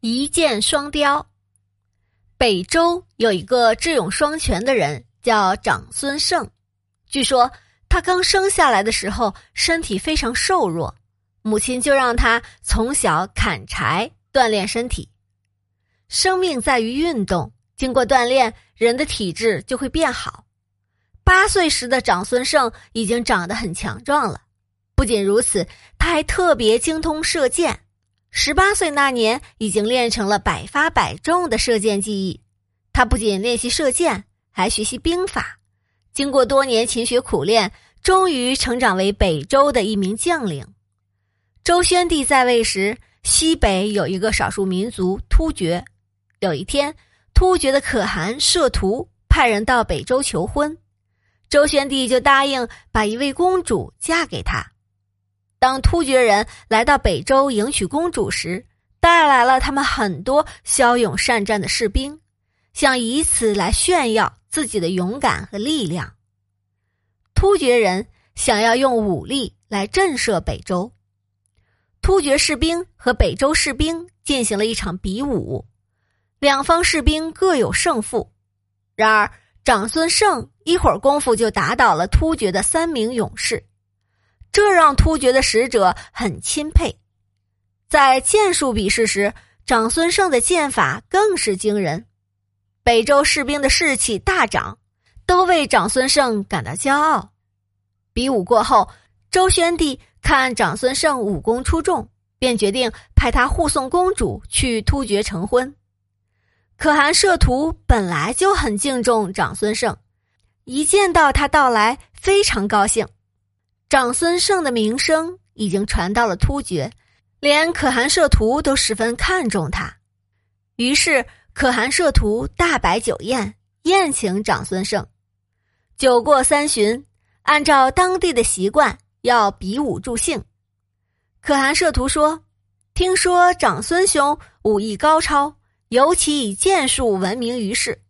一箭双雕。北周有一个智勇双全的人，叫长孙晟。据说他刚生下来的时候身体非常瘦弱，母亲就让他从小砍柴锻炼身体。生命在于运动，经过锻炼，人的体质就会变好。八岁时的长孙晟已经长得很强壮了。不仅如此，他还特别精通射箭。十八岁那年，已经练成了百发百中的射箭技艺。他不仅练习射箭，还学习兵法。经过多年勤学苦练，终于成长为北周的一名将领。周宣帝在位时，西北有一个少数民族突厥。有一天，突厥的可汗摄图派人到北周求婚，周宣帝就答应把一位公主嫁给他。当突厥人来到北周迎娶公主时，带来了他们很多骁勇善战的士兵，想以此来炫耀自己的勇敢和力量。突厥人想要用武力来震慑北周，突厥士兵和北周士兵进行了一场比武，两方士兵各有胜负。然而，长孙晟一会儿功夫就打倒了突厥的三名勇士。这让突厥的使者很钦佩。在剑术比试时，长孙晟的剑法更是惊人，北周士兵的士气大涨，都为长孙晟感到骄傲。比武过后，周宣帝看长孙晟武功出众，便决定派他护送公主去突厥成婚。可汗摄图本来就很敬重长孙晟，一见到他到来，非常高兴。长孙晟的名声已经传到了突厥，连可汗摄图都十分看重他。于是，可汗摄图大摆酒宴，宴请长孙晟。酒过三巡，按照当地的习惯，要比武助兴。可汗摄图说：“听说长孙兄武艺高超，尤其以剑术闻名于世。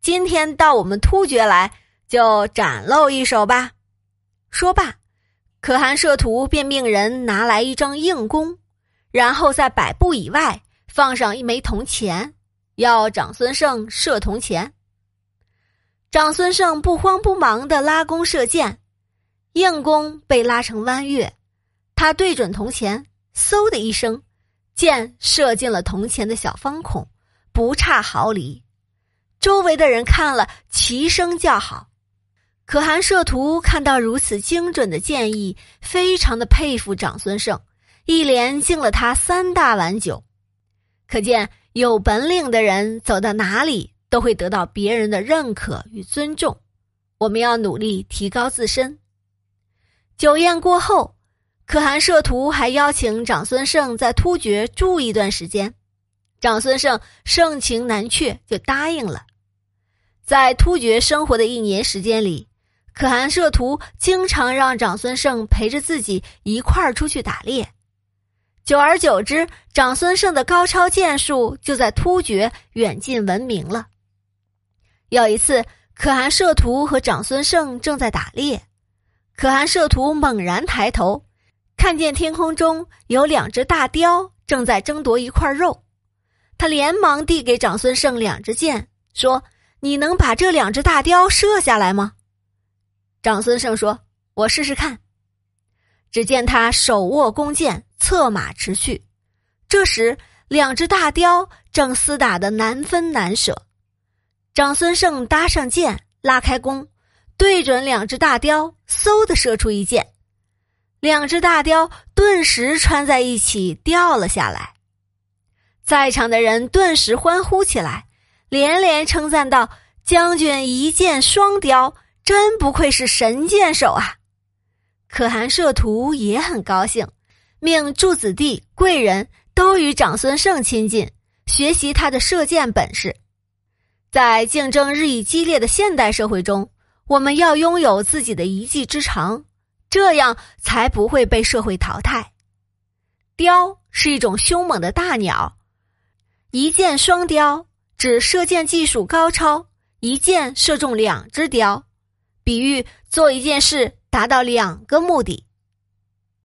今天到我们突厥来，就展露一手吧。”说罢。可汗摄图便命人拿来一张硬弓，然后在百步以外放上一枚铜钱，要长孙晟射铜钱。长孙晟不慌不忙的拉弓射箭，硬弓被拉成弯月，他对准铜钱，嗖的一声，箭射进了铜钱的小方孔，不差毫厘。周围的人看了，齐声叫好。可汗摄图看到如此精准的建议，非常的佩服长孙晟，一连敬了他三大碗酒。可见有本领的人走到哪里都会得到别人的认可与尊重。我们要努力提高自身。酒宴过后，可汗摄图还邀请长孙晟在突厥住一段时间，长孙晟盛情难却，就答应了。在突厥生活的一年时间里。可汗摄图经常让长孙晟陪着自己一块儿出去打猎，久而久之，长孙晟的高超剑术就在突厥远近闻名了。有一次，可汗摄图和长孙晟正在打猎，可汗摄图猛然抬头，看见天空中有两只大雕正在争夺一块肉，他连忙递给长孙晟两支箭，说：“你能把这两只大雕射下来吗？”长孙晟说：“我试试看。”只见他手握弓箭，策马驰去。这时，两只大雕正厮打的难分难舍。长孙晟搭上箭，拉开弓，对准两只大雕，嗖的射出一箭。两只大雕顿时穿在一起，掉了下来。在场的人顿时欢呼起来，连连称赞道：“将军一箭双雕。”真不愧是神箭手啊！可汗摄图也很高兴，命诸子弟、贵人都与长孙晟亲近，学习他的射箭本事。在竞争日益激烈的现代社会中，我们要拥有自己的一技之长，这样才不会被社会淘汰。雕是一种凶猛的大鸟，一箭双雕指射箭技术高超，一箭射中两只雕。比喻做一件事达到两个目的。